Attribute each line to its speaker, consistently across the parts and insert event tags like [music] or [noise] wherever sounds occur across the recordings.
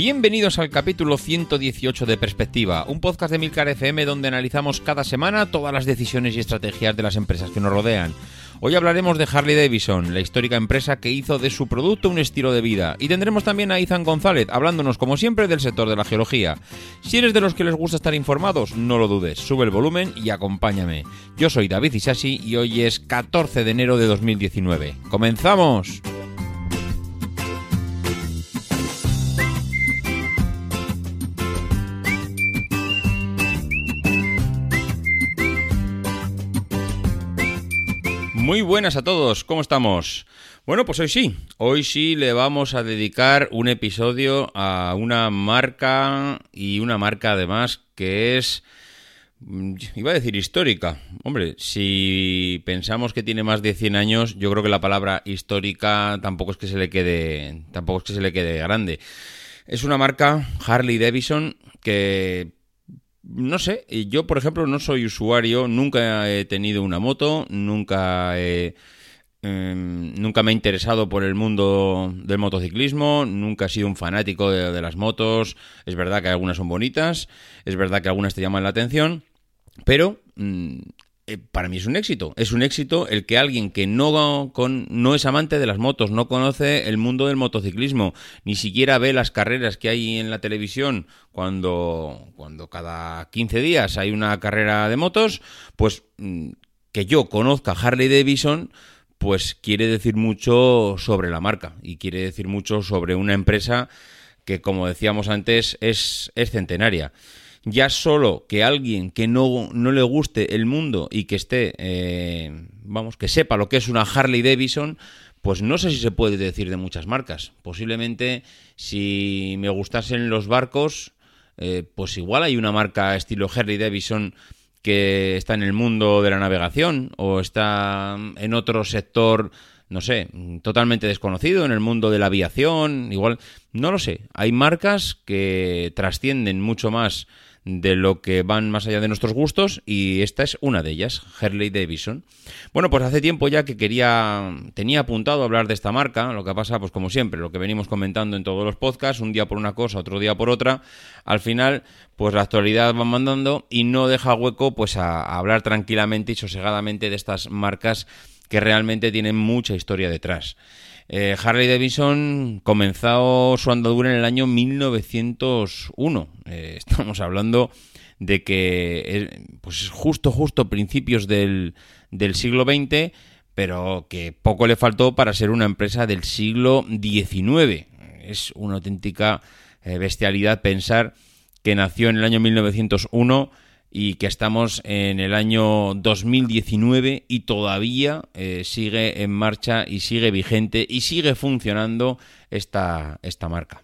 Speaker 1: Bienvenidos al capítulo 118 de Perspectiva, un podcast de Milcar FM donde analizamos cada semana todas las decisiones y estrategias de las empresas que nos rodean. Hoy hablaremos de Harley Davidson, la histórica empresa que hizo de su producto un estilo de vida, y tendremos también a Ethan González hablándonos como siempre del sector de la geología. Si eres de los que les gusta estar informados, no lo dudes, sube el volumen y acompáñame. Yo soy David Isasi y hoy es 14 de enero de 2019. ¡Comenzamos! Muy buenas a todos, ¿cómo estamos? Bueno, pues hoy sí, hoy sí le vamos a dedicar un episodio a una marca y una marca además que es, mm, iba a decir histórica. Hombre, si pensamos que tiene más de 100 años, yo creo que la palabra histórica tampoco es que se le quede, tampoco es que se le quede grande. Es una marca Harley Davidson que no sé, yo por ejemplo no soy usuario, nunca he tenido una moto, nunca he, em, nunca me he interesado por el mundo del motociclismo, nunca he sido un fanático de, de las motos, es verdad que algunas son bonitas, es verdad que algunas te llaman la atención, pero mm, eh, para mí es un éxito. Es un éxito el que alguien que no, con, no es amante de las motos, no conoce el mundo del motociclismo, ni siquiera ve las carreras que hay en la televisión cuando, cuando cada 15 días hay una carrera de motos, pues mm, que yo conozca Harley Davidson, pues quiere decir mucho sobre la marca y quiere decir mucho sobre una empresa que, como decíamos antes, es, es centenaria ya solo que alguien que no, no le guste el mundo y que esté, eh, vamos, que sepa lo que es una Harley Davidson, pues no sé si se puede decir de muchas marcas. Posiblemente si me gustasen los barcos, eh, pues igual hay una marca estilo Harley Davidson que está en el mundo de la navegación o está en otro sector no sé, totalmente desconocido en el mundo de la aviación, igual, no lo sé. Hay marcas que trascienden mucho más de lo que van más allá de nuestros gustos y esta es una de ellas, Harley Davidson. Bueno, pues hace tiempo ya que quería, tenía apuntado a hablar de esta marca, lo que pasa, pues como siempre, lo que venimos comentando en todos los podcasts, un día por una cosa, otro día por otra, al final, pues la actualidad va mandando y no deja hueco pues a, a hablar tranquilamente y sosegadamente de estas marcas que realmente tienen mucha historia detrás. Eh, Harley Davidson comenzó su andadura en el año 1901. Eh, [laughs] estamos hablando de que es pues justo, justo principios del, del siglo XX, pero que poco le faltó para ser una empresa del siglo XIX. Es una auténtica eh, bestialidad pensar que nació en el año 1901 y que estamos en el año 2019 y todavía eh, sigue en marcha y sigue vigente y sigue funcionando esta, esta marca.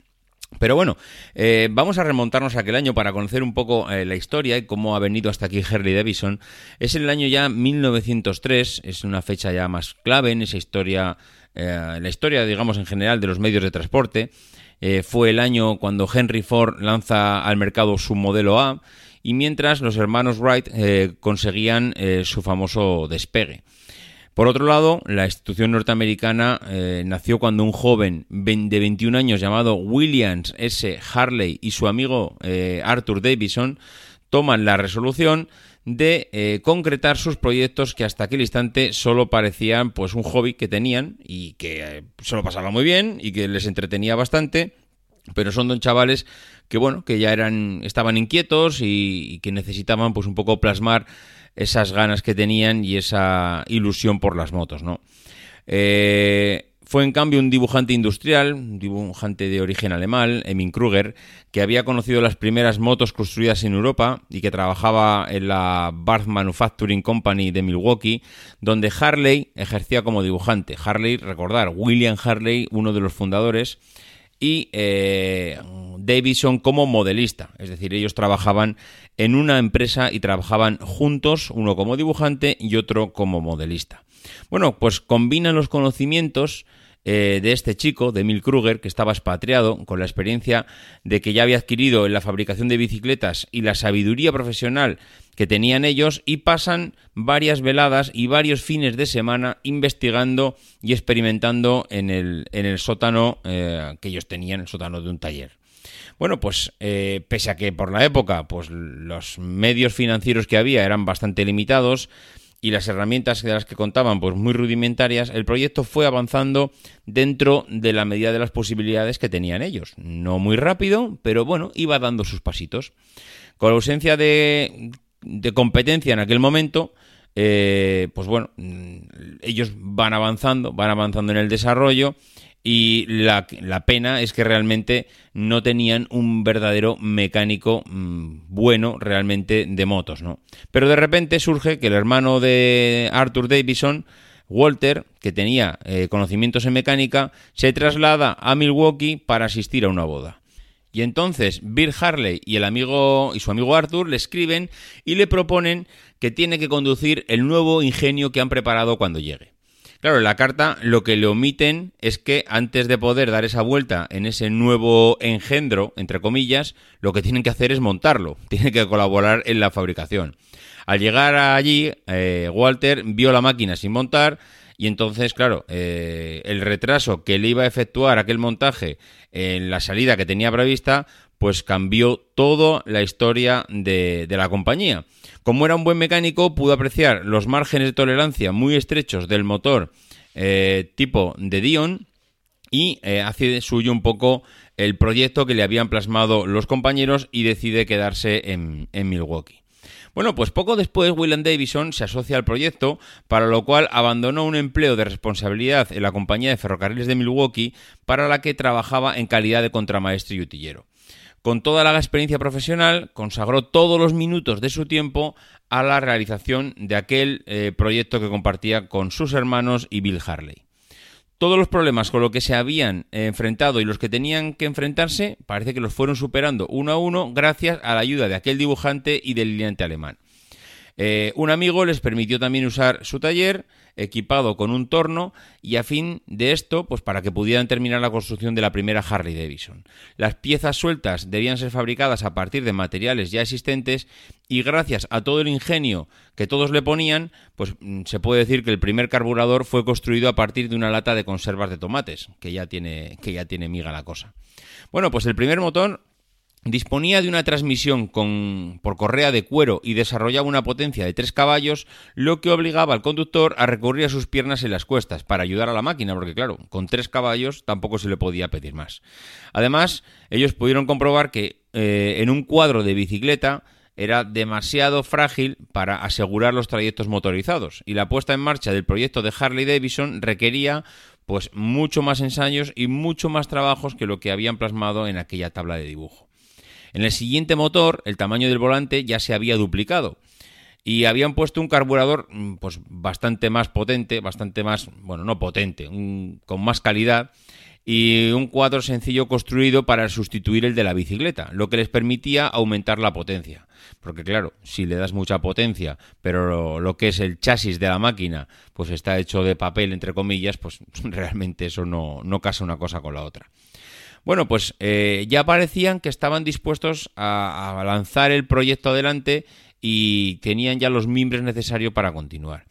Speaker 1: Pero bueno, eh, vamos a remontarnos a aquel año para conocer un poco eh, la historia y cómo ha venido hasta aquí Harley Davidson. Es el año ya 1903, es una fecha ya más clave en esa historia, la historia, digamos, en general de los medios de transporte. Fue el año cuando Henry Ford lanza al mercado su modelo A y mientras los hermanos Wright eh, conseguían eh, su famoso despegue. Por otro lado, la institución norteamericana eh, nació cuando un joven de 21 años llamado Williams S. Harley y su amigo Arthur Davidson toman la resolución de concretar sus proyectos que hasta aquel instante solo parecían pues un hobby que tenían y que eh, se lo pasaba muy bien y que les entretenía bastante, pero son don chavales que bueno, que ya eran estaban inquietos y, que necesitaban pues un poco plasmar esas ganas que tenían y esa ilusión por las motos, ¿no? Eh, Fue en cambio un dibujante industrial, un dibujante de origen alemán, Emin Kruger, que había conocido las primeras motos construidas en Europa y que trabajaba en la Barth Manufacturing Company de Milwaukee, donde Harley ejercía como dibujante. Harley, recordar, William Harley, uno de los fundadores, y eh, Davidson como modelista. Es decir, ellos trabajaban en una empresa y trabajaban juntos, uno como dibujante y otro como modelista. Bueno, pues combinan los conocimientos eh, de este chico, de Emil Kruger, que estaba expatriado, con la experiencia de que ya había adquirido en la fabricación de bicicletas y la sabiduría profesional que tenían ellos, y pasan varias veladas y varios fines de semana investigando y experimentando en el, en el sótano eh, que ellos tenían, el sótano de un taller. Bueno, pues eh, pese a que por la época pues los medios financieros que había eran bastante limitados, y las herramientas de las que contaban pues muy rudimentarias, el proyecto fue avanzando dentro de la medida de las posibilidades que tenían ellos. No muy rápido, pero bueno, iba dando sus pasitos. Con la ausencia de, de competencia en aquel momento, eh, pues bueno, mm, ellos van avanzando, van avanzando en el desarrollo y la, pena es que realmente no tenían un verdadero mecánico mmm, bueno realmente de motos, ¿no? Pero de repente surge que el hermano de Arthur Davison, Walter, que tenía eh, conocimientos en mecánica, se traslada a Milwaukee para asistir a una boda. Y entonces Bill Harley y el amigo y su amigo Arthur le escriben y le proponen que tiene que conducir el nuevo ingenio que han preparado cuando llegue. Claro, la carta lo que le omiten es que antes de poder dar esa vuelta en ese nuevo engendro, entre comillas, lo que tienen que hacer es montarlo, [laughs] tienen que colaborar en la fabricación. Al llegar allí, eh, Walter vio la máquina sin montar y entonces, claro, eh, el retraso que le iba a efectuar aquel montaje en la salida que tenía prevista, pues cambió toda la historia de, la compañía. Como era un buen mecánico, pudo apreciar los márgenes de tolerancia muy estrechos del motor eh, tipo de Dion y eh, hace suyo un poco el proyecto que le habían plasmado los compañeros y decide quedarse en, en Milwaukee. Bueno, pues poco después William Davison se asocia al proyecto, para lo cual abandonó un empleo de responsabilidad en la compañía de ferrocarriles de Milwaukee, para la que trabajaba en calidad de contramaestre y utillero. Con toda la experiencia profesional, consagró todos los minutos de su tiempo a la realización de aquel eh, proyecto que compartía con sus hermanos y Bill Harley. Todos los problemas con los que se habían enfrentado y los que tenían que enfrentarse parece que los fueron superando uno a uno gracias a la ayuda de aquel dibujante y del lineante alemán. Eh, un amigo les permitió también usar su taller equipado con un torno y a fin de esto, pues para que pudieran terminar la construcción de la primera Harley Davidson. Las piezas sueltas debían ser fabricadas a partir de materiales ya existentes y gracias a todo el ingenio que todos le ponían, pues mm, se puede decir que el primer carburador fue construido a partir de una lata de conservas de tomates, que ya tiene, que ya tiene miga la cosa. Bueno, pues el primer motor Disponía de una transmisión con, por correa de cuero y desarrollaba una potencia de 3 caballos, lo que obligaba al conductor a recurrir a sus piernas en las cuestas para ayudar a la máquina, porque claro, con 3 caballos tampoco se le podía pedir más. Además, ellos pudieron comprobar que eh, en un cuadro de bicicleta era demasiado frágil para asegurar los trayectos motorizados y la puesta en marcha del proyecto de Harley Davidson requería pues mucho más ensayos y mucho más trabajos que lo que habían plasmado en aquella tabla de dibujo. En el siguiente motor, el tamaño del volante ya se había duplicado. Y habían puesto un carburador mm, pues bastante más potente, bastante más, bueno, no potente, un, con más calidad y un cuadro sencillo construido para sustituir el de la bicicleta, lo que les permitía aumentar la potencia. Porque claro, si le das mucha potencia, pero lo, lo, que es el chasis de la máquina, pues está hecho de papel, entre comillas, pues [laughs] realmente eso no, no casa una cosa con la otra. Bueno, pues eh, ya parecían que estaban dispuestos a, lanzar el proyecto adelante y tenían ya los mimbres necesarios para continuar.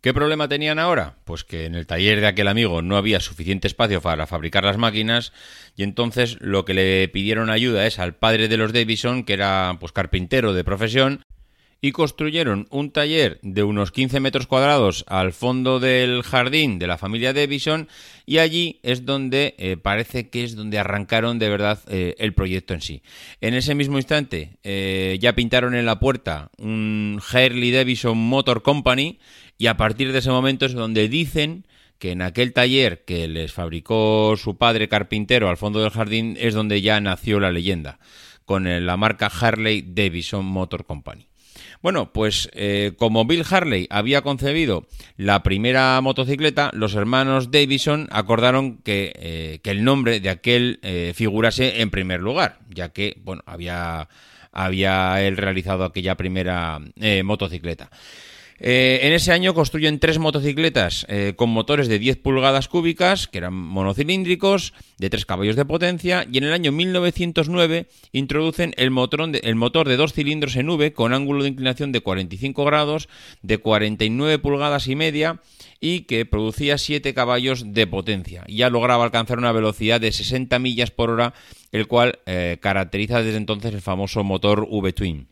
Speaker 1: ¿Qué problema tenían ahora? Pues que en el taller de aquel amigo no había suficiente espacio para fabricar las máquinas y entonces lo que le pidieron ayuda es al padre de los Davison, que era pues carpintero de profesión, y construyeron un taller de unos 15 metros cuadrados al fondo del jardín de la familia Davison y allí es donde eh, parece que es donde arrancaron de verdad eh, el proyecto en sí. En ese mismo instante eh, ya pintaron en la puerta un Harley Davidson Motor Company y a partir de ese momento es donde dicen que en aquel taller que les fabricó su padre carpintero al fondo del jardín es donde ya nació la leyenda, con eh, la marca Harley Davidson Motor Company. Bueno, pues eh, como Bill Harley había concebido la primera motocicleta, los hermanos Davison acordaron que, eh, que el nombre de aquel eh, figurase en primer lugar, ya que, bueno, había, había él realizado aquella primera eh, motocicleta. Eh, en ese año construyen tres motocicletas eh, con motores de 10 pulgadas cúbicas, que eran monocilíndricos, de 3 caballos de potencia, y en el año 1909 introducen el, motor de, el motor de dos cilindros en V con ángulo de inclinación de 45 grados, de 49 pulgadas y media, y que producía 7 caballos de potencia. Ya lograba alcanzar una velocidad de 60 millas por hora, el cual eh, caracteriza desde entonces el famoso motor V-Twin.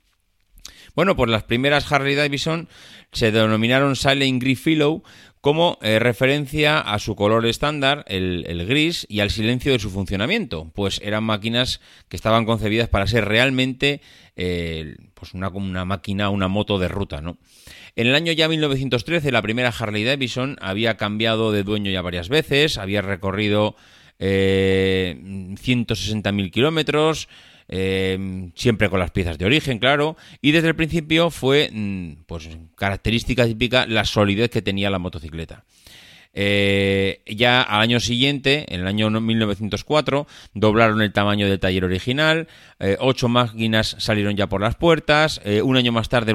Speaker 1: Bueno, pues las primeras Harley Davidson se denominaron Silent Gris Philo como eh, referencia a su color estándar, el, el, gris, y al silencio de su funcionamiento, pues eran máquinas que estaban concebidas para ser realmente eh, pues una, una, máquina, una moto de ruta, ¿no? En el año ya 1913, la primera Harley Davidson había cambiado de dueño ya varias veces, había recorrido eh, 160.000 kilómetros, eh, siempre con las piezas de origen, claro, y desde el principio fue, mm, pues, característica típica la solidez que tenía la motocicleta. Eh, ya al año siguiente, en el año 1904, doblaron el tamaño del taller original, eh, ocho máquinas salieron ya por las puertas, eh, un año más tarde...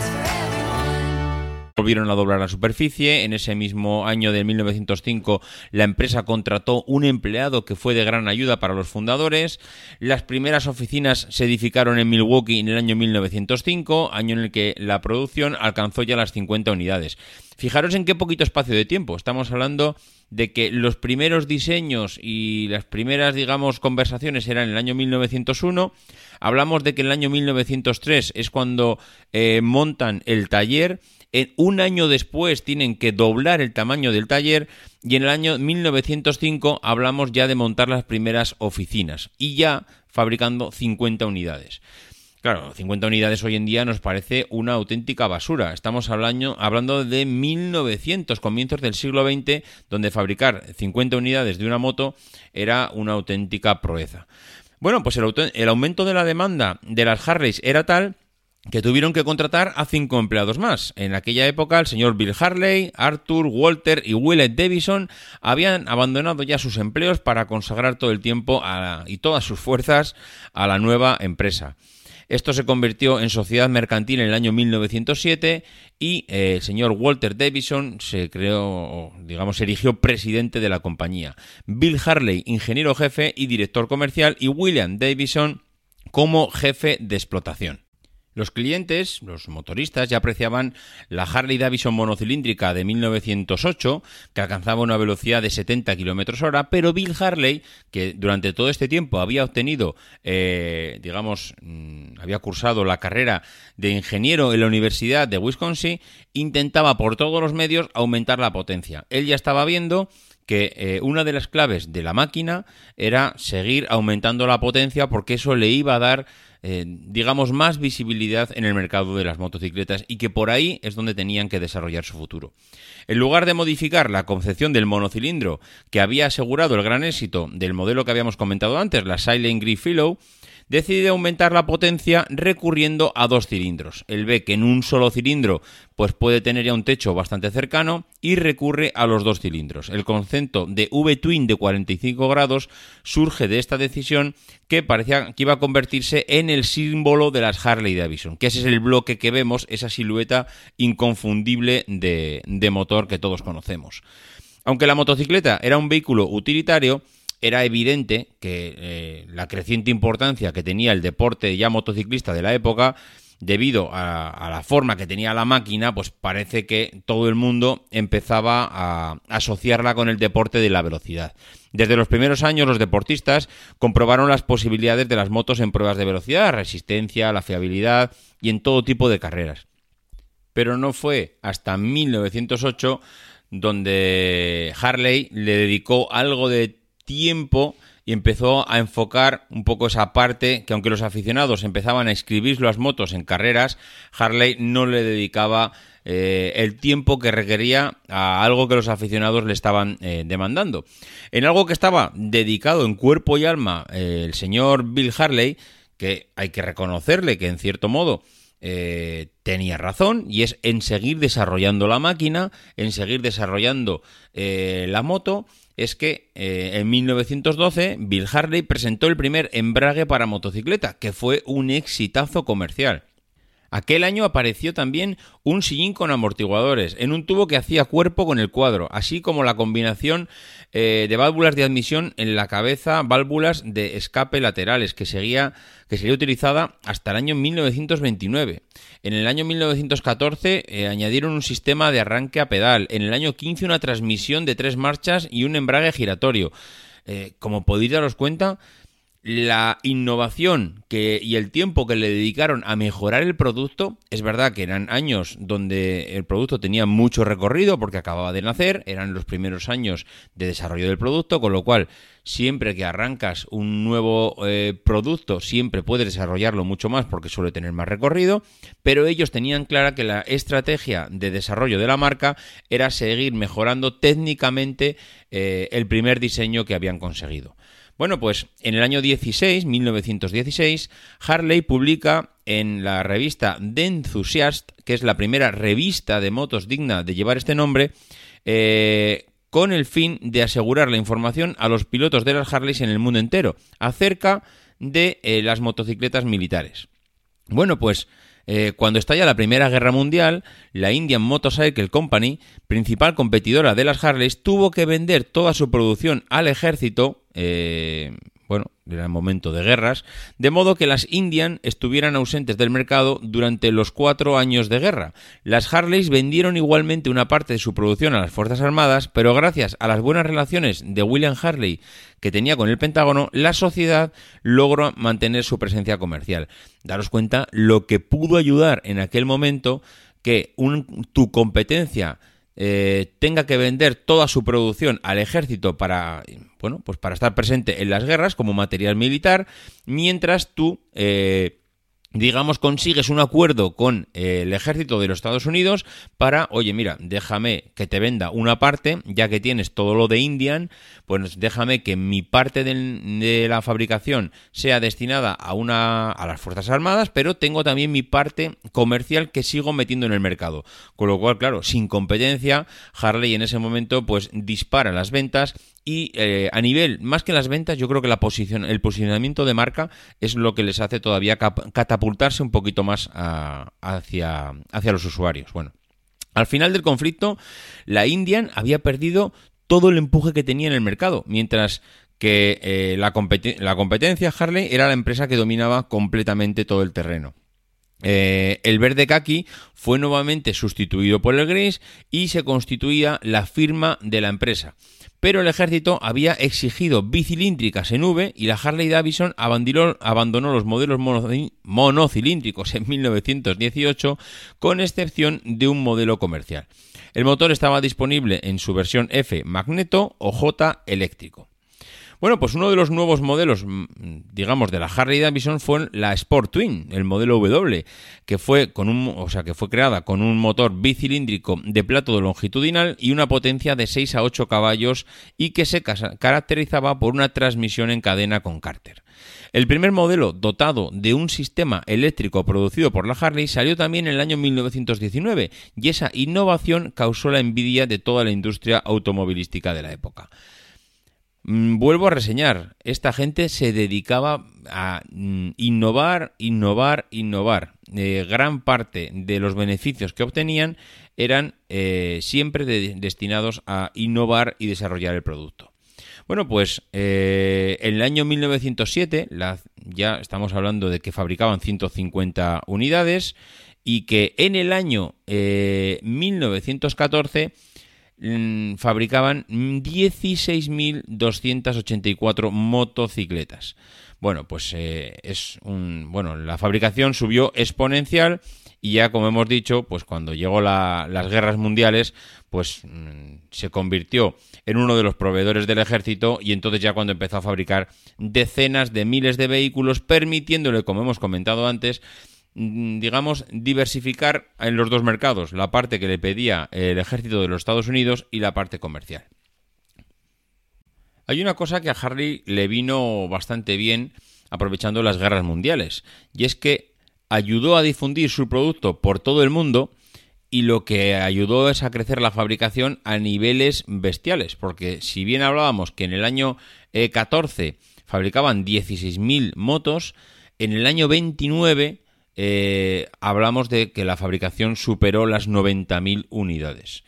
Speaker 1: Volvieron a doblar la superficie. En ese mismo año de 1905, la empresa contrató un empleado que fue de gran ayuda para los fundadores. Las primeras oficinas se edificaron en Milwaukee en el año 1905, año en el que la producción alcanzó ya las 50 unidades. Fijaros en qué poquito espacio de tiempo. Estamos hablando de que los primeros diseños y las primeras, digamos, conversaciones eran en el año 1901. Hablamos de que en el año 1903 es cuando eh, montan el taller. En un año después tienen que doblar el tamaño del taller y en el año 1905 hablamos ya de montar las primeras oficinas y ya fabricando 50 unidades. Claro, 50 unidades hoy en día nos parece una auténtica basura. Estamos hablando, de 1900, comienzos del siglo XX, donde fabricar 50 unidades de una moto era una auténtica proeza. Bueno, pues el, el aumento de la demanda de las Harleys era tal que tuvieron que contratar a cinco empleados más. En aquella época, el señor Bill Harley, Arthur, Walter y Willett Davison habían abandonado ya sus empleos para consagrar todo el tiempo y todas sus fuerzas a la nueva empresa. Esto se convirtió en sociedad mercantil en el año 1907 y eh, el señor Walter Davison se creó, digamos, se erigió presidente de la compañía. Bill Harley, ingeniero jefe y director comercial, y William Davison como jefe de explotación. Los clientes, los motoristas, ya apreciaban la Harley Davidson monocilíndrica de 1908, que alcanzaba una velocidad de 70 km hora, pero Bill Harley, que durante todo este tiempo había obtenido, eh, digamos, mmm, había cursado la carrera de ingeniero en la Universidad de Wisconsin, intentaba por todos los medios aumentar la potencia. Él ya estaba viendo que eh, una de las claves de la máquina era seguir aumentando la potencia porque eso le iba a dar eh, digamos, más visibilidad en el mercado de las motocicletas y que por ahí es donde tenían que desarrollar su futuro. En lugar de modificar la concepción del monocilindro que había asegurado el gran éxito del modelo que habíamos comentado antes, la Silent Green Philo, decide aumentar la potencia recurriendo a dos cilindros. Él ve que en un solo cilindro pues puede tener ya un techo bastante cercano y recurre a los dos cilindros. El concepto de V-Twin de 45 grados surge de esta decisión que parecía que iba a convertirse en el símbolo de las Harley Davidson, que ese es el bloque que vemos, esa silueta inconfundible de, de motor que todos conocemos. Aunque la motocicleta era un vehículo utilitario, era evidente que eh, la creciente importancia que tenía el deporte ya motociclista de la época debido a, a la forma que tenía la máquina, pues parece que todo el mundo empezaba a asociarla con el deporte de la velocidad. Desde los primeros años los deportistas comprobaron las posibilidades de las motos en pruebas de velocidad, resistencia, la fiabilidad y en todo tipo de carreras. Pero no fue hasta 1908 donde Harley le dedicó algo de tiempo y empezó a enfocar un poco esa parte que aunque los aficionados empezaban a escribir las motos en carreras, Harley no le dedicaba eh, el tiempo que requería a algo que los aficionados le estaban eh, demandando. En algo que estaba dedicado en cuerpo y alma eh, el señor Bill Harley, que hay que reconocerle que en cierto modo tenía razón y es en seguir desarrollando la máquina, en seguir desarrollando la moto, es que eh, en 1912 Bill Harley presentó el primer embrague para motocicleta, que fue un exitazo comercial. Aquel año apareció también un sillín con amortiguadores, en un tubo que hacía cuerpo con el cuadro, así como la combinación eh, de válvulas de admisión en la cabeza, válvulas de escape laterales, que, sería utilizada hasta el año 1929. En el año 1914 eh, añadieron un sistema de arranque a pedal, en el año 15 una transmisión de tres marchas y un embrague giratorio. Eh, como podéis daros cuenta, la innovación que, y el tiempo que le dedicaron a mejorar el producto, es verdad que eran años donde el producto tenía mucho recorrido porque acababa de nacer, eran los primeros años de desarrollo del producto, con lo cual siempre que arrancas un nuevo eh, producto, siempre puedes desarrollarlo mucho más porque suele tener más recorrido, pero ellos tenían clara que la estrategia de desarrollo de la marca era seguir mejorando técnicamente eh, el primer diseño que habían conseguido. Bueno, pues en el año 16, 1916, Harley publica en la revista The Enthusiast, que es la primera revista de motos digna de llevar este nombre, eh, con el fin de asegurar la información a los pilotos de las Harleys en el mundo entero acerca de eh, las motocicletas militares. Bueno, pues eh, cuando estalla la Primera Guerra Mundial, la Indian Motorcycle Company, principal competidora de las Harleys, tuvo que vender toda su producción al ejército, eh, bueno, era el momento de guerras, de modo que las Indian estuvieran ausentes del mercado durante los cuatro años de guerra. Las Harleys vendieron igualmente una parte de su producción a las Fuerzas Armadas, pero gracias a las buenas relaciones de William Harley que tenía con el Pentágono, la sociedad logró mantener su presencia comercial. Daros cuenta lo que pudo ayudar en aquel momento que un- tu competencia eh, tenga que vender toda su producción al ejército para bueno pues para estar presente en las guerras como material militar mientras tú eh, digamos, consigues un acuerdo con eh, el ejército de los Estados Unidos para, oye, mira, déjame que te venda una parte, ya que tienes todo lo de Indian, pues déjame que mi parte del- de la fabricación sea destinada a una a las Fuerzas Armadas, pero tengo también mi parte comercial que sigo metiendo en el mercado. Con lo cual, claro, sin competencia, Harley en ese momento pues dispara las ventas y eh, a nivel, más que las ventas, yo creo que la posición, el posicionamiento de marca es lo que les hace todavía catapultarse un poquito más hacia, los usuarios. Bueno, al final del conflicto, la Indian había perdido todo el empuje que tenía en el mercado, mientras que eh, la competencia Harley era la empresa que dominaba completamente todo el terreno. Eh, el verde kaki fue nuevamente sustituido por el gris y se constituía la firma de la empresa. Pero el ejército había exigido bicilíndricas en V y la Harley Davidson abandonó, los modelos mono- monocilíndricos en 1918 con excepción de un modelo comercial. El motor estaba disponible en su versión F magneto o J eléctrico. Bueno, pues uno de los nuevos modelos, mm, digamos, de la Harley Davidson fue la Sport Twin, el modelo W, que fue con un, o sea, que fue creada con un motor bicilíndrico de plato longitudinal y una potencia de 6 a 8 caballos y que se caracterizaba por una transmisión en cadena con cárter. El primer modelo dotado de un sistema eléctrico producido por la Harley salió también en el año 1919 y esa innovación causó la envidia de toda la industria automovilística de la época. Mm, Vuelvo a reseñar, esta gente se dedicaba a mm, innovar, innovar, innovar. Eh, gran parte de los beneficios que obtenían eran eh, siempre de- destinados a innovar y desarrollar el producto. Bueno, pues eh, en el año 1907 la ya estamos hablando de que fabricaban 150 unidades y que en el año eh, 1914 mm, fabricaban 16.284 motocicletas. Bueno, pues eh, es un. Bueno, la fabricación subió exponencial y ya, como hemos dicho, pues cuando llegó la- las guerras mundiales, pues mm, se convirtió en uno de los proveedores del ejército y entonces ya cuando empezó a fabricar decenas de miles de vehículos, permitiéndole, como hemos comentado antes, mm, digamos, diversificar en los dos mercados, la parte que le pedía el ejército de los Estados Unidos y la parte comercial. Hay una cosa que a Harley le vino bastante bien aprovechando las guerras mundiales, y es que ayudó a difundir su producto por todo el mundo y lo que ayudó es a crecer la fabricación a niveles bestiales, porque si bien hablábamos que en el año eh, 14 fabricaban 16.000 motos, en el año 29 eh, hablamos de que la fabricación superó las 90.000 unidades.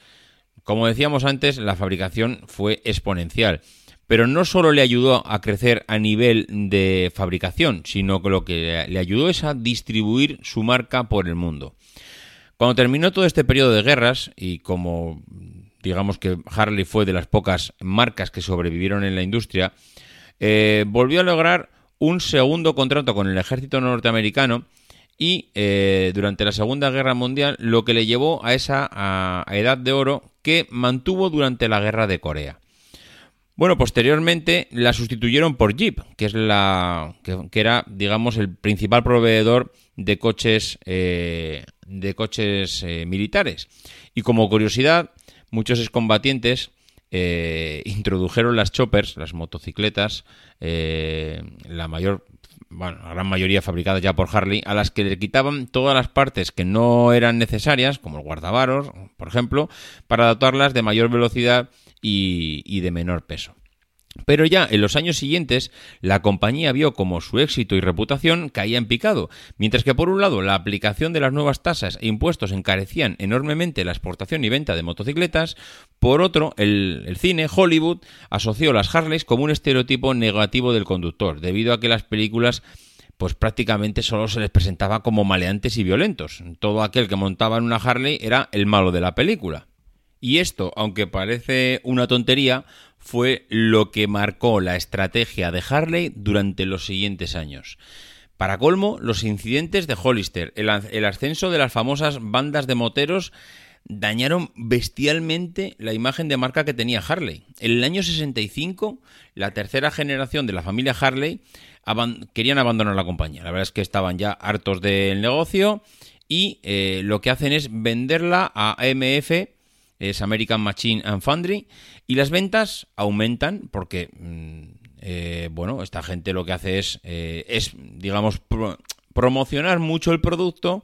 Speaker 1: Como decíamos antes, la fabricación fue exponencial, pero no solo le ayudó a crecer a nivel de fabricación, sino que lo que le ayudó es a distribuir su marca por el mundo. Cuando terminó todo este periodo de guerras, y como digamos que Harley fue de las pocas marcas que sobrevivieron en la industria, eh, volvió a lograr un segundo contrato con el ejército norteamericano y eh, durante la Segunda Guerra Mundial lo que le llevó a esa edad de oro que mantuvo durante la Guerra de Corea. Bueno, posteriormente la sustituyeron por Jeep, que es la que, era, digamos, el principal proveedor de coches eh, de coches eh, militares. Y como curiosidad, muchos excombatientes [laughs] introdujeron las choppers, las motocicletas, la mayor, bueno, la gran mayoría fabricadas ya por Harley, a las que le quitaban todas las partes que no eran necesarias, como el guardavaros, por ejemplo, para dotarlas de mayor velocidad y de menor peso. Pero ya en los años siguientes, la compañía vio como su éxito y reputación caía en picado, mientras que por un lado la aplicación de las nuevas tasas e impuestos encarecían enormemente la exportación y venta de motocicletas, por otro, el, cine, Hollywood, asoció las Harleys como un estereotipo negativo del conductor, debido a que las películas pues prácticamente solo se les presentaba como maleantes y violentos. Todo aquel que montaba en una Harley era el malo de la película. Y esto, aunque parece una tontería, fue lo que marcó la estrategia de Harley durante los siguientes años. Para colmo, los incidentes de Hollister, el, ascenso de las famosas bandas de moteros, dañaron bestialmente la imagen de marca que tenía Harley. En el año 65, la tercera generación de la familia Harley querían abandonar la compañía. La verdad es que estaban ya hartos del negocio y eh, lo que hacen es venderla a AMF, es American Machine and Foundry, y las ventas aumentan porque, mm, eh, bueno, esta gente lo que hace es, eh, es digamos, pro promocionar mucho el producto,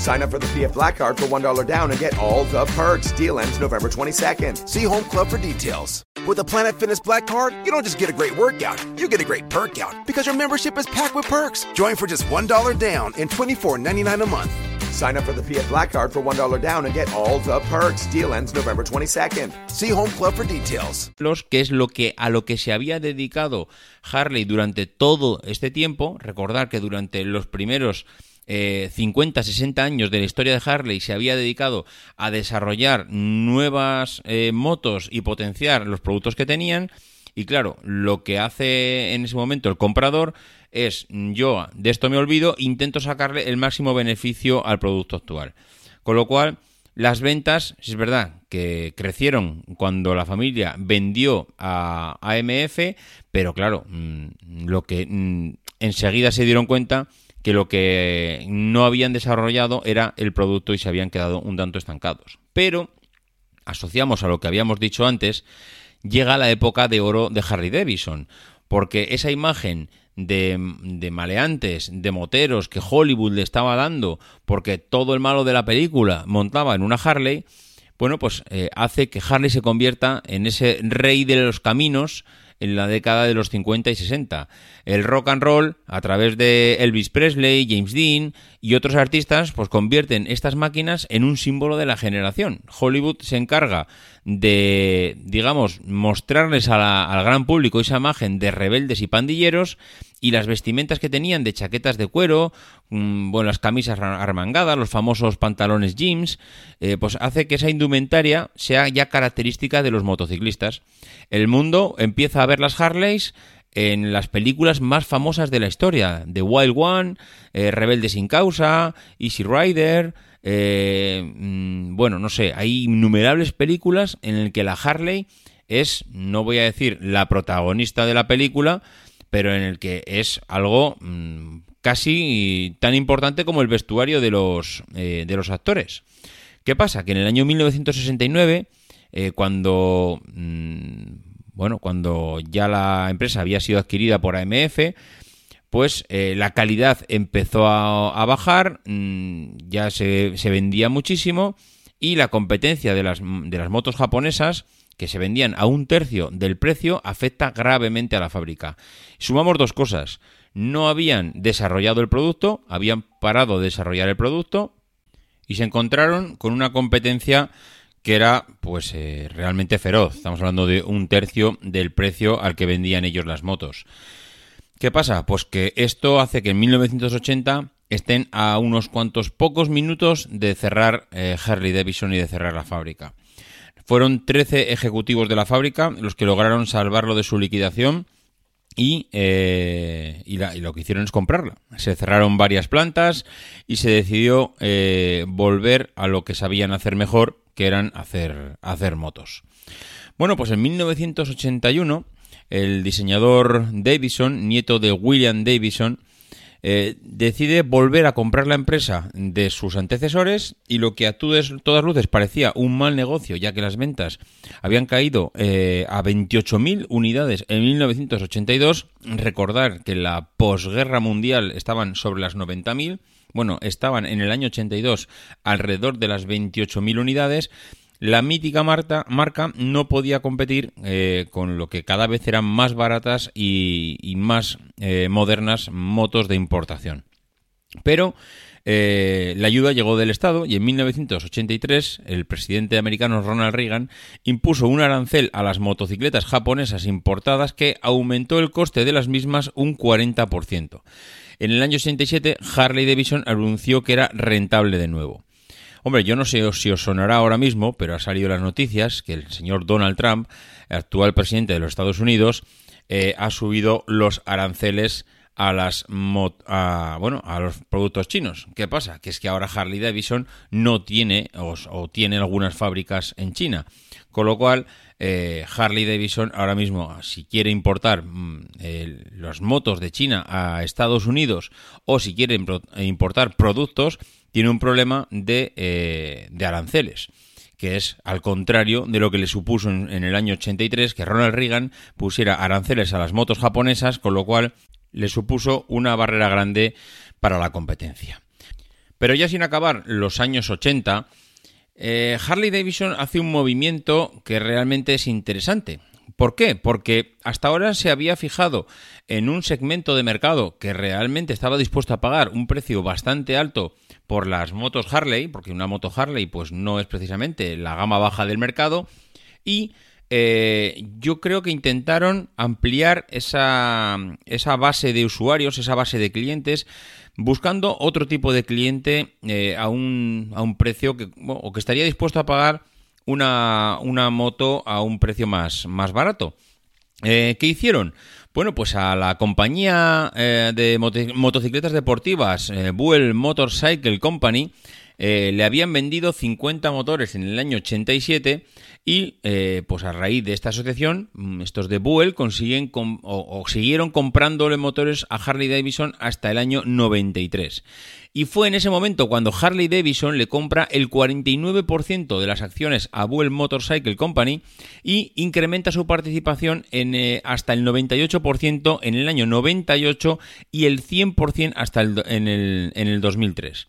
Speaker 2: Sign up for the PF Black Card for $1 down and get all the perks. Deal ends November 22nd.
Speaker 3: See Home Club for details. With the Planet Fitness Black Card, you don't just get a great workout, you get a great perk out because your membership is packed with perks. Join for just $1 down and $24.99 a month.
Speaker 2: Sign up for the PF Black Card for $1 down and get all the perks. Deal ends November 22nd.
Speaker 3: See Home Club for details.
Speaker 1: que es lo que a lo que se había dedicado Harley durante todo este tiempo. Recordar que durante los primeros eh, 50, 60 años de la historia de Harley se había dedicado a desarrollar nuevas eh, motos y potenciar los productos que tenían. Y claro, lo que hace en ese momento el comprador es yo de esto me olvido, intento sacarle el máximo beneficio al producto actual. Con lo cual, las ventas, es verdad que crecieron cuando la familia vendió a AMF, pero claro, mmm, lo que mmm, enseguida se dieron cuenta que lo que no habían desarrollado era el producto y se habían quedado un tanto estancados. Pero asociamos a lo que habíamos dicho antes, llega la época de oro de Harley Davidson, porque esa imagen de, de maleantes, de moteros que Hollywood le estaba dando porque todo el malo de la película montaba en una Harley, bueno, pues eh, hace que Harley se convierta en ese rey de los caminos en la década de los 50 y 60. El rock and roll, a través de Elvis Presley, James Dean y otros artistas, pues convierten estas máquinas en un símbolo de la generación. Hollywood se encarga de, digamos, mostrarles al gran público esa imagen de rebeldes y pandilleros y las vestimentas que tenían de chaquetas de cuero, mm, bueno, las camisas armangadas, los famosos pantalones jeans, eh, pues hace que esa indumentaria sea ya característica de los motociclistas. El mundo empieza a ver las Harleys en las películas más famosas de la historia, The Wild One, eh, Rebelde sin causa, Easy Rider, eh, mm, bueno, no sé, hay innumerables películas en las que la Harley es, no voy a decir la protagonista de la película, pero en el que es algo mm, casi tan importante como el vestuario de los, eh, de los actores. ¿Qué pasa? Que en el año 1969, eh, cuando, mm, bueno, cuando ya la empresa había sido adquirida por AMF, pues eh, la calidad empezó a, bajar, mm, ya se, se vendía muchísimo y la competencia de las, de las motos japonesas que se vendían a un tercio del precio afecta gravemente a la fábrica. Sumamos dos cosas. No habían desarrollado el producto, habían parado de desarrollar el producto y se encontraron con una competencia que era pues eh, realmente feroz. Estamos hablando de un tercio del precio al que vendían ellos las motos. ¿Qué pasa? Pues que esto hace que en 1980 estén a unos cuantos pocos minutos de cerrar eh, Harley Davidson y de cerrar la fábrica. Fueron 13 ejecutivos de la fábrica los que lograron salvarlo de su liquidación y, eh, y, la- lo que hicieron es comprarla. Se cerraron varias plantas y se decidió eh, volver a lo que sabían hacer mejor, que eran hacer, hacer motos. Bueno, pues en 1981 el diseñador Davison, nieto de William Davison, eh, decide volver a comprar la empresa de sus antecesores y lo que a todas, luces parecía un mal negocio, ya que las ventas habían caído eh, a 28.000 unidades en 1982. Recordar que la posguerra mundial estaban sobre las 90.000. Bueno, estaban en el año 82 alrededor de las 28.000 unidades. La mítica marca, no podía competir eh, con lo que cada vez eran más baratas y, y más eh, modernas motos de importación. Pero eh, la ayuda llegó del Estado y en 1983 el presidente americano Ronald Reagan impuso un arancel a las motocicletas japonesas importadas que aumentó el coste de las mismas un 40%. En el año 87 Harley Davidson anunció que era rentable de nuevo. Hombre, yo no sé si os sonará ahora mismo, pero ha salido las noticias que el señor Donald Trump, actual presidente de los Estados Unidos, eh, ha subido los aranceles a las a, bueno a los productos chinos. ¿Qué pasa? Que es que ahora Harley Davidson no tiene o, o tiene algunas fábricas en China, con lo cual eh, Harley Davidson ahora mismo si quiere importar mm, las motos de China a Estados Unidos o si quiere importar productos tiene un problema de, eh, de aranceles que es al contrario de lo que le supuso en, el año 83 que Ronald Reagan pusiera aranceles a las motos japonesas, con lo cual le supuso una barrera grande para la competencia. Pero ya sin acabar los años 80, eh, Harley Davidson hace un movimiento que realmente es interesante. ¿Por qué? Porque hasta ahora se había fijado en un segmento de mercado que realmente estaba dispuesto a pagar un precio bastante alto por las motos Harley, porque una moto Harley pues no es precisamente la gama baja del mercado, y eh, yo creo que intentaron ampliar esa, esa base de usuarios, esa base de clientes, buscando otro tipo de cliente eh, a, un, a un precio que, o que estaría dispuesto a pagar una, una moto a un precio más, más barato. Eh, ¿Qué hicieron? Bueno, pues a la compañía eh, de moto- motocicletas deportivas, eh, Buell Motorcycle Company, eh, le habían vendido 50 motores en el año 87 y eh, pues a raíz de esta asociación, mm, estos de Buell consiguen o, siguieron comprándole motores a Harley Davidson hasta el año 93. Y fue en ese momento cuando Harley Davidson le compra el 49% de las acciones a Buell Motorcycle Company y incrementa su participación en, eh, hasta el 98% en el año 98 y el 100% hasta el, en, el, en el 2003.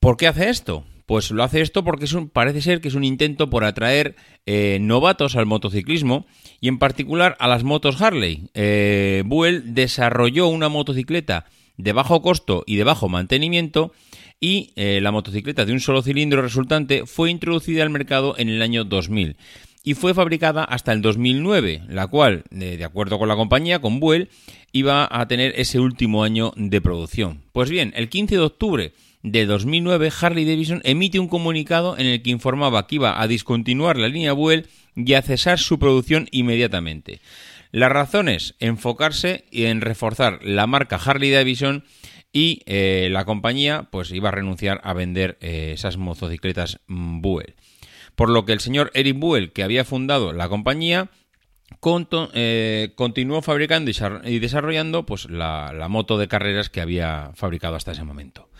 Speaker 1: ¿Por qué hace esto? Pues lo hace esto porque parece ser que es un intento por atraer eh, novatos al motociclismo y en particular a las motos Harley. Eh, Buell desarrolló una motocicleta de bajo costo y de bajo mantenimiento y eh, la motocicleta de un solo cilindro resultante fue introducida al mercado en el año 2000 y fue fabricada hasta el 2009, la cual, de acuerdo con la compañía, con Buell, iba a tener ese último año de producción. Pues bien, el 15 de octubre de 2009, Harley Davidson emite un comunicado en el que informaba que iba a discontinuar la línea Buell y a cesar su producción inmediatamente. Las razones, enfocarse en reforzar la marca Harley Davidson y eh, la compañía pues iba a renunciar a vender eh, esas motocicletas Buell. Por lo que el señor Eric Buell, que había fundado la compañía, eh, continuó fabricando y sar- y desarrollando pues, la moto de carreras que había fabricado hasta ese momento.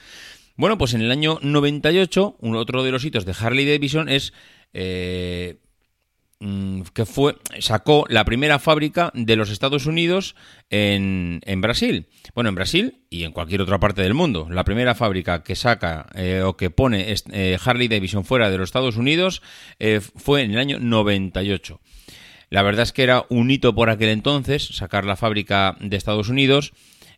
Speaker 1: Bueno, pues en el año 98, un otro de los hitos de Harley Davidson es eh, mm, que fue sacó la primera fábrica de los Estados Unidos en, en Brasil. Bueno, en Brasil y en cualquier otra parte del mundo. La primera fábrica que saca eh, o que pone eh, Harley Davidson fuera de los Estados Unidos eh, fue en el año 98. La verdad es que era un hito por aquel entonces sacar la fábrica de Estados Unidos.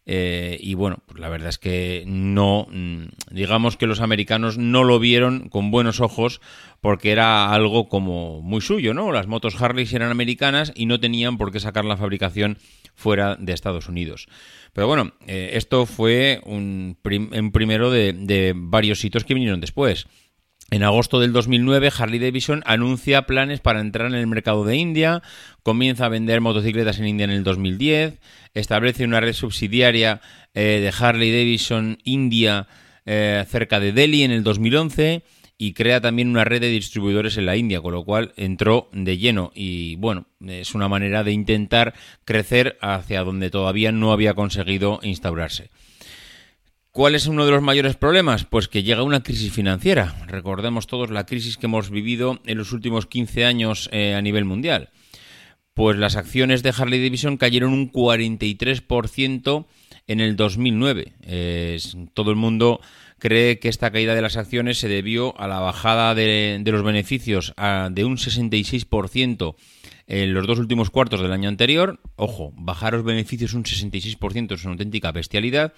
Speaker 1: Eh, y bueno, pues la verdad es que no, mm, digamos que los americanos no lo vieron con buenos ojos porque era algo como muy suyo, ¿no? Las motos Harley eran americanas y no tenían por qué sacar la fabricación fuera de Estados Unidos. Pero bueno, eh, esto fue un, prim- un primero de, de varios hitos que vinieron después. En agosto del 2009, Harley Davidson anuncia planes para entrar en el mercado de India, comienza a vender motocicletas en India en el 2010, establece una red subsidiaria eh, de Harley Davidson India eh, cerca de Delhi en el 2011 y crea también una red de distribuidores en la India, con lo cual entró de lleno. Y bueno, es una manera de intentar crecer hacia donde todavía no había conseguido instaurarse. ¿Cuál es uno de los mayores problemas? Pues que llega una crisis financiera. Recordemos todos la crisis que hemos vivido en los últimos 15 años eh, a nivel mundial. Pues las acciones de Harley Davidson cayeron un 43% en el 2009. Eh, es- todo el mundo cree que esta caída de las acciones se debió a la bajada de, los beneficios de un 66% en los dos últimos cuartos del año anterior. Ojo, bajar los beneficios un 66% es una auténtica bestialidad.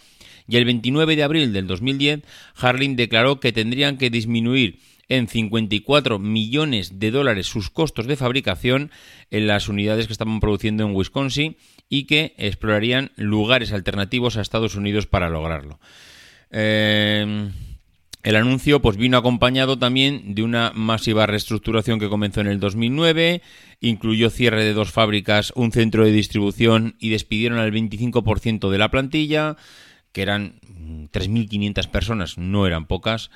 Speaker 1: Y el 29 de abril del 2010, Harley declaró que tendrían que disminuir en 54 millones de dólares sus costos de fabricación en las unidades que estaban produciendo en Wisconsin y que explorarían lugares alternativos a Estados Unidos para lograrlo. Eh, el anuncio pues vino acompañado también de una masiva reestructuración que comenzó en el 2009, incluyó cierre de dos fábricas, un centro de distribución y despidieron al 25% de la plantilla, que eran mm, 3.500 personas, no eran pocas.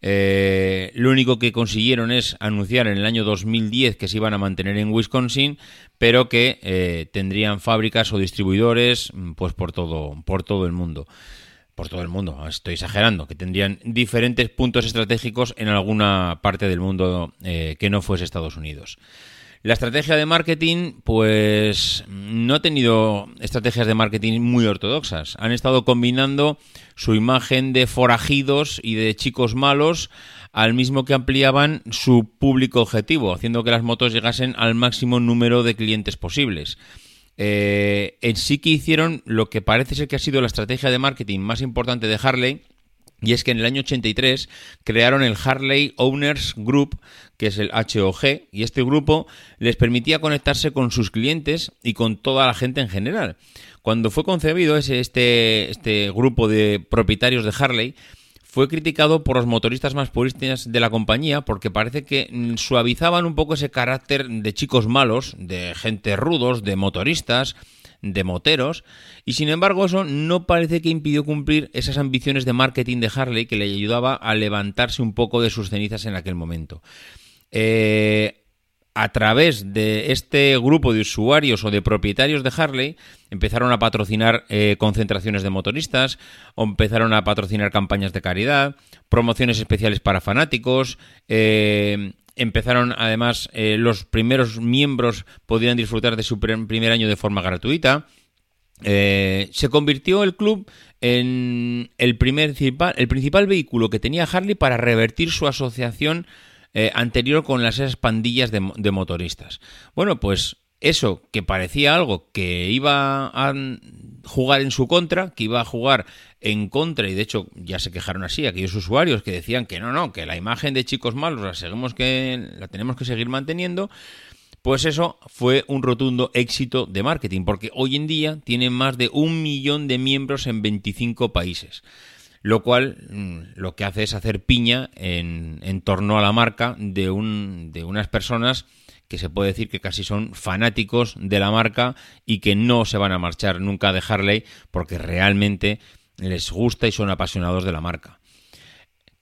Speaker 1: Eh, lo único que consiguieron es anunciar en el año 2010 que se iban a mantener en Wisconsin, pero que eh, tendrían fábricas o distribuidores mm, pues por todo, por todo el mundo por todo el mundo, estoy exagerando, que tendrían diferentes puntos estratégicos en alguna parte del mundo eh, que no fuese Estados Unidos. La estrategia de marketing, pues no ha tenido estrategias de marketing muy ortodoxas. Han estado combinando su imagen de forajidos y de chicos malos al mismo que ampliaban su público objetivo, haciendo que las motos llegasen al máximo número de clientes posibles. Eh, en sí que hicieron lo que parece ser que ha sido la estrategia de marketing más importante de Harley, y es que en el año 83 crearon el Harley Owners Group, que es el HOG, y este grupo les permitía conectarse con sus clientes y con toda la gente en general. Cuando fue concebido ese, este, este grupo de propietarios de Harley, fue criticado por los motoristas más puristas de la compañía porque parece que mm, suavizaban un poco ese carácter de chicos malos, de gente rudos, de motoristas, de moteros, y sin embargo eso no parece que impidió cumplir esas ambiciones de marketing de Harley que le ayudaba a levantarse un poco de sus cenizas en aquel momento. Eh, a través de este grupo de usuarios o de propietarios de Harley, empezaron a patrocinar eh, concentraciones de motoristas, empezaron a patrocinar campañas de caridad, promociones especiales para fanáticos, eh, empezaron además eh, los primeros miembros podían disfrutar de su pr- primer año de forma gratuita. Eh, se convirtió el club en el, primer, principal- el principal vehículo que tenía Harley para revertir su asociación eh, anterior con las esas pandillas de, de motoristas. Bueno, pues eso que parecía algo que iba a jugar en su contra, que iba a jugar en contra, y de hecho ya se quejaron así aquellos usuarios que decían que no, no, que la imagen de chicos malos la seguimos que la tenemos que seguir manteniendo. Pues eso fue un rotundo éxito de marketing, porque hoy en día tienen más de un millón de miembros en 25 países. Lo cual mm, lo que hace es hacer piña en, en torno a la marca de, un, de unas personas que se puede decir que casi son fanáticos de la marca y que no se van a marchar nunca de Harley porque realmente les gusta y son apasionados de la marca.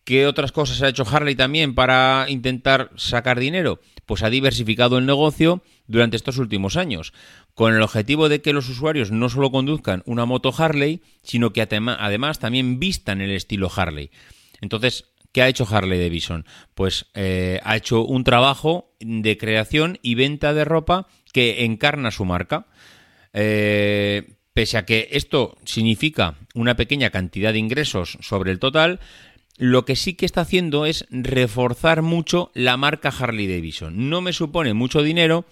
Speaker 1: ¿Qué otras cosas ha hecho Harley también para intentar sacar dinero? Pues ha diversificado el negocio durante estos últimos años, con el objetivo de que los usuarios no solo conduzcan una moto Harley, sino que además también vistan el estilo Harley. Entonces, ¿qué ha hecho Harley Davidson? Pues eh, ha hecho un trabajo de creación y venta de ropa que encarna su marca. Eh, pese a que esto significa una pequeña cantidad de ingresos sobre el total, lo que sí que está haciendo es reforzar mucho la marca Harley Davidson. No me supone mucho dinero,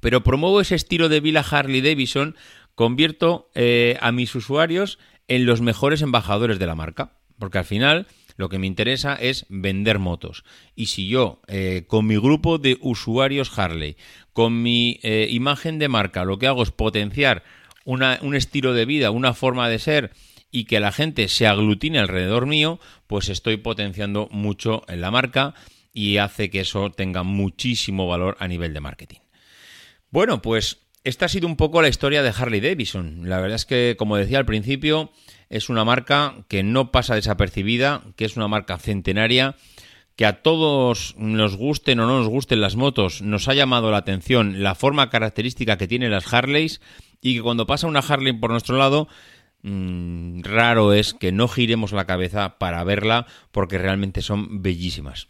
Speaker 1: pero promuevo ese estilo de vida Harley Davidson, convierto eh, a mis usuarios en los mejores embajadores de la marca, porque al final lo que me interesa es vender motos. Y si yo, eh, con mi grupo de usuarios Harley, con mi eh, imagen de marca, lo que hago es potenciar un estilo de vida, una forma de ser y que la gente se aglutine alrededor mío, pues estoy potenciando mucho en la marca y hace que eso tenga muchísimo valor a nivel de marketing. Bueno, pues esta ha sido un poco la historia de Harley Davidson. La verdad es que, como decía al principio, es una marca que no pasa desapercibida, que es una marca centenaria, que a todos nos gusten o no nos gusten las motos, nos ha llamado la atención la forma característica que tienen las Harleys y que cuando pasa una Harley por nuestro lado, mmm, raro es que no giremos la cabeza para verla porque realmente son bellísimas.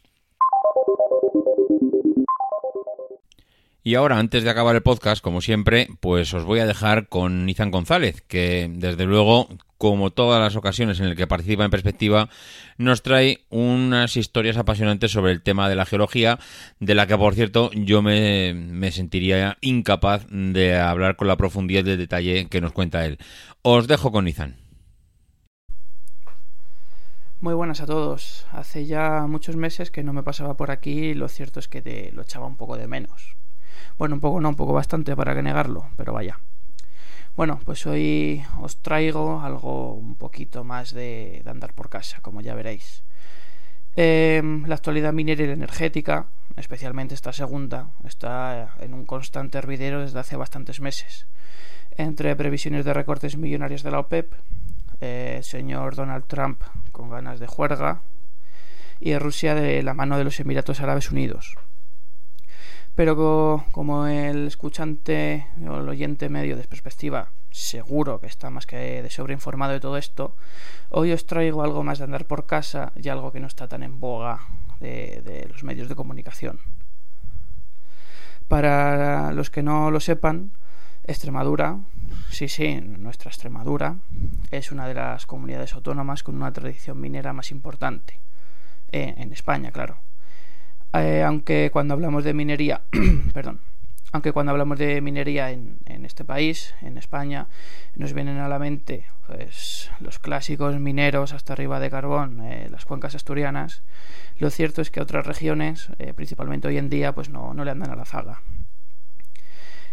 Speaker 1: Y ahora, antes de acabar el podcast, como siempre, pues os voy a dejar con Nizan González, que desde luego, como todas las ocasiones en las que participa en perspectiva, nos trae unas historias apasionantes sobre el tema de la geología, de la que, por cierto, yo me, sentiría incapaz de hablar con la profundidad del detalle que nos cuenta él. Os dejo con Nizan.
Speaker 4: Muy buenas a todos. Hace ya muchos meses que no me pasaba por aquí y lo cierto es que te lo echaba un poco de menos. Bueno, un poco no, un poco bastante para que negarlo, pero vaya. Bueno, pues hoy os traigo algo un poquito más de, de andar por casa, como ya veréis. Eh, la actualidad minera y energética, especialmente esta segunda, está en un constante hervidero desde hace bastantes meses. Entre previsiones de recortes millonarios de la OPEP, eh, señor Donald Trump con ganas de juerga y Rusia de la mano de los Emiratos Árabes Unidos. Pero co- como el escuchante o el oyente medio de perspectiva seguro que está más que de sobreinformado de todo esto, hoy os traigo algo más de andar por casa y algo que no está tan en boga de, de los medios de comunicación. Para los que no lo sepan, Extremadura, sí, sí, nuestra Extremadura, es una de las comunidades autónomas con una tradición minera más importante. Eh, en España, claro. Eh, aunque cuando hablamos de minería, [clears throat] perdón, aunque cuando hablamos de minería en, en, este país, en España, nos vienen a la mente pues, los clásicos mineros hasta arriba de carbón, eh, las cuencas asturianas. Lo cierto es que otras regiones, eh, principalmente hoy en día, pues no, no le andan a la zaga.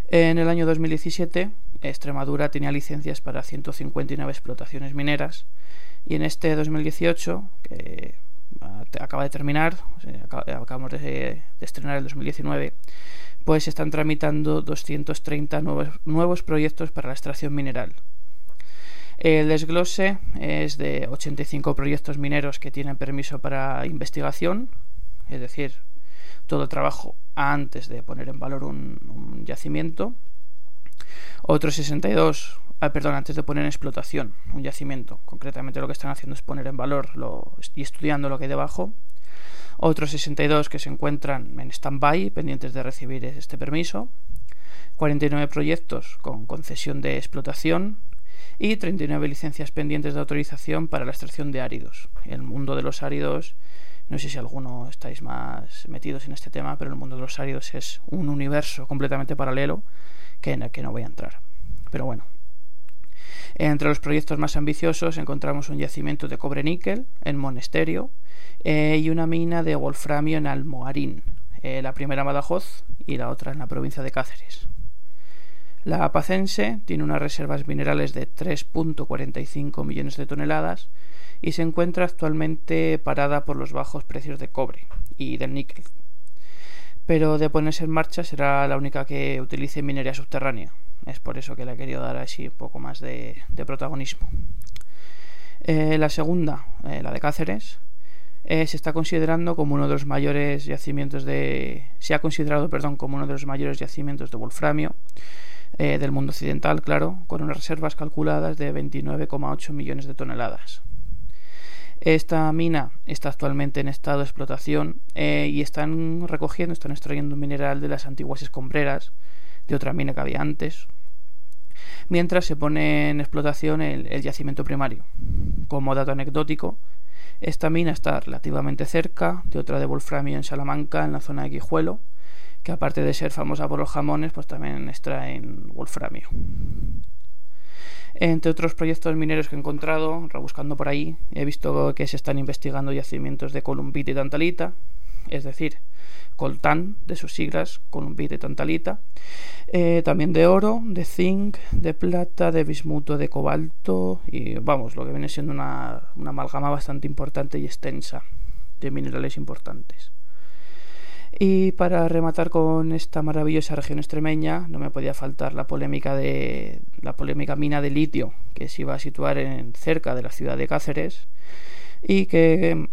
Speaker 4: En el año 2017, Extremadura tenía licencias para 159 explotaciones mineras y en este 2018, que acaba de terminar, acabamos de, estrenar el 2019, pues se están tramitando 230 nuevos, nuevos proyectos para la extracción mineral. El desglose es de 85 proyectos mineros que tienen permiso para investigación, es decir, todo trabajo antes de poner en valor un yacimiento. Otros 62, ah, perdón, antes de poner en explotación un yacimiento. Concretamente lo que están haciendo es poner en valor lo, y estudiando lo que hay debajo. Otros 62 que se encuentran en stand-by, pendientes de recibir este permiso. 49 proyectos con concesión de explotación y 39 licencias pendientes de autorización para la extracción de áridos. El mundo de los áridos, no sé si alguno estáis más metidos en este tema, pero el mundo de los áridos es un universo completamente paralelo que en el que no voy a entrar. Pero bueno. Entre los proyectos más ambiciosos encontramos un yacimiento de cobre-níquel en Monesterio eh, y una mina de wolframio en Almoharín, eh, la primera en Badajoz y la otra en la provincia de Cáceres. La Apacense tiene unas reservas minerales de 3.45 millones de toneladas y se encuentra actualmente parada por los bajos precios de cobre y del níquel. Pero de ponerse en marcha será la única que utilice minería subterránea. Es por eso que le he querido dar así un poco más de, protagonismo. Eh, la segunda, eh, la de Cáceres, eh, se está considerando como uno de los mayores yacimientos de. Se ha considerado, perdón, como uno de los mayores yacimientos de wolframio del mundo occidental, claro, con unas reservas calculadas de 29,8 millones de toneladas. Esta mina está actualmente en estado de explotación y están recogiendo, están extrayendo un mineral de las antiguas escombreras de otra mina que había antes, mientras se pone en explotación el, yacimiento primario. Como dato anecdótico, esta mina está relativamente cerca de otra de wolframio en Salamanca, en la zona de Guijuelo, que aparte de ser famosa por los jamones, pues también extraen wolframio. Entre otros proyectos mineros que he encontrado, rebuscando por ahí, he visto que se están investigando yacimientos de columbita y tantalita, es decir, coltán, de sus siglas, columbita y tantalita, eh, también de oro, de zinc, de plata, de bismuto, de cobalto y vamos, lo que viene siendo una, una amalgama bastante importante y extensa de minerales importantes. Y para rematar con esta maravillosa región extremeña, no me podía faltar la polémica de la polémica mina de litio que se iba a situar en, cerca de la ciudad de Cáceres y que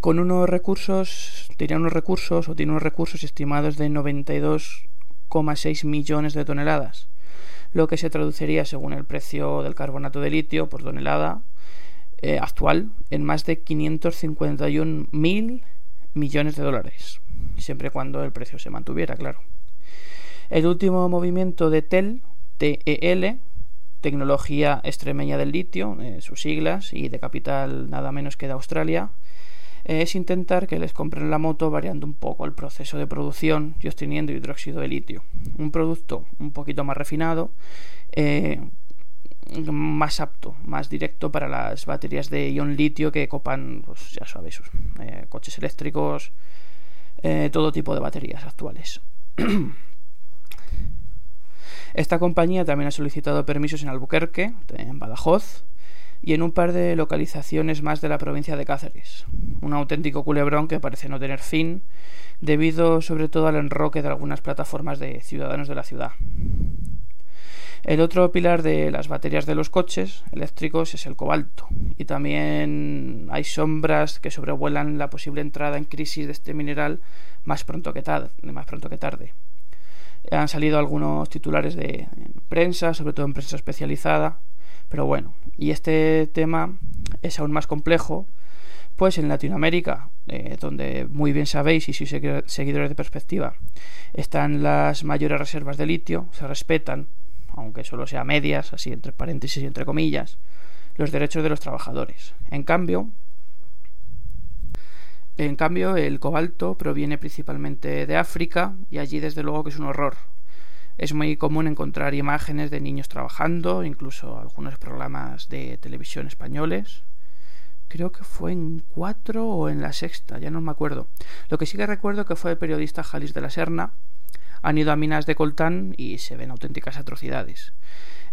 Speaker 4: con unos recursos tenía unos recursos o tiene unos recursos estimados de 92,6 millones de toneladas, lo que se traduciría según el precio del carbonato de litio por tonelada eh, actual en más de 551 mil millones de dólares siempre cuando el precio se mantuviera, claro. El último movimiento de TEL, TEL, Tecnología Extremeña del Litio, eh, sus siglas, y de capital nada menos que de Australia, es intentar que les compren la moto variando un poco el proceso de producción y obteniendo hidróxido de litio. Un producto un poquito más refinado, eh, más apto, más directo para las baterías de ion litio que copan, pues ya sabéis, eh, coches eléctricos, eh, todo tipo de baterías actuales. [clears throat] Esta compañía también ha solicitado permisos en Albuquerque, en Badajoz y en un par de localizaciones más de la provincia de Cáceres. Un auténtico culebrón que parece no tener fin, debido sobre todo al enroque de algunas plataformas de ciudadanos de la ciudad. El otro pilar de las baterías de los coches eléctricos es el cobalto y también hay sombras que sobrevuelan la posible entrada en crisis de este mineral más pronto que, tarde, más pronto que tarde. Han salido algunos titulares de prensa, sobre todo en prensa especializada, pero bueno, y este tema es aún más complejo, pues en Latinoamérica, eh, donde muy bien sabéis y sois seguidores de perspectiva, están las mayores reservas de litio, se respetan aunque solo sea medias, así entre paréntesis y entre comillas, los derechos de los trabajadores. En cambio, en cambio, el cobalto proviene principalmente de África y allí desde luego que es un horror. Es muy común encontrar imágenes de niños trabajando, incluso algunos programas de televisión españoles. Creo que fue en cuatro o en la sexta, ya no me acuerdo. Lo que sí que recuerdo que fue el periodista Jalis de la Serna, han ido a minas de coltán y se ven auténticas atrocidades.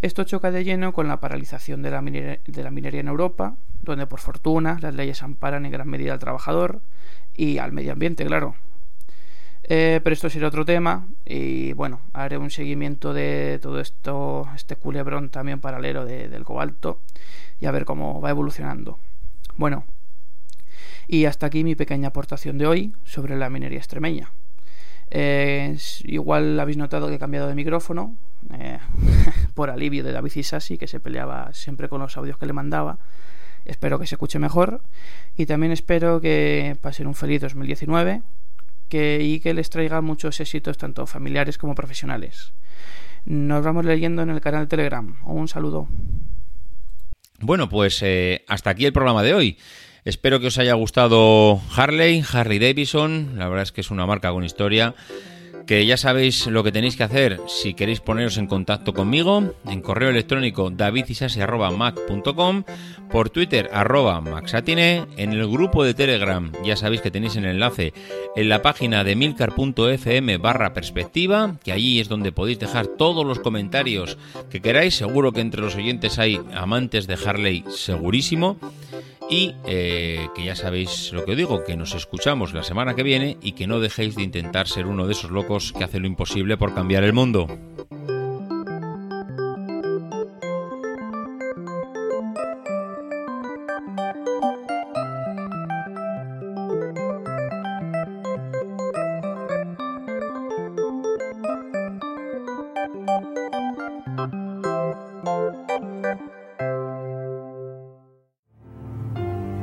Speaker 4: Esto choca de lleno con la paralización de la minería en Europa, donde por fortuna las leyes amparan en gran medida al trabajador y al medio ambiente, claro. Eh, pero esto será otro tema y bueno, haré un seguimiento de todo esto, este culebrón también paralelo de- del cobalto y a ver cómo va evolucionando. Bueno, y hasta aquí mi pequeña aportación de hoy sobre la minería extremeña. Igual habéis notado que he cambiado de micrófono eh, [laughs] por alivio de David Isasi, que se peleaba siempre con los audios que le mandaba. Espero que se escuche mejor y también espero que pasen un feliz 2019 que, y que les traiga muchos éxitos tanto familiares como profesionales. Nos vamos leyendo en el canal de Telegram. Un saludo.
Speaker 1: Bueno, pues eh, hasta aquí el programa de hoy. Espero que os haya gustado Harley, Harley Davidson. La verdad es que es una marca con historia. Que ya sabéis lo que tenéis que hacer si queréis poneros en contacto conmigo. En correo electrónico davidisasi.mac.com. Por Twitter arroba maxatine. En el grupo de Telegram ya sabéis que tenéis el enlace en la página de milcar.fm barra perspectiva. Que allí es donde podéis dejar todos los comentarios que queráis. Seguro que entre los oyentes hay amantes de Harley segurísimo. Y eh, que ya sabéis lo que os digo, que nos escuchamos la semana que viene y que no dejéis de intentar ser uno de esos locos que hace lo imposible por cambiar el mundo.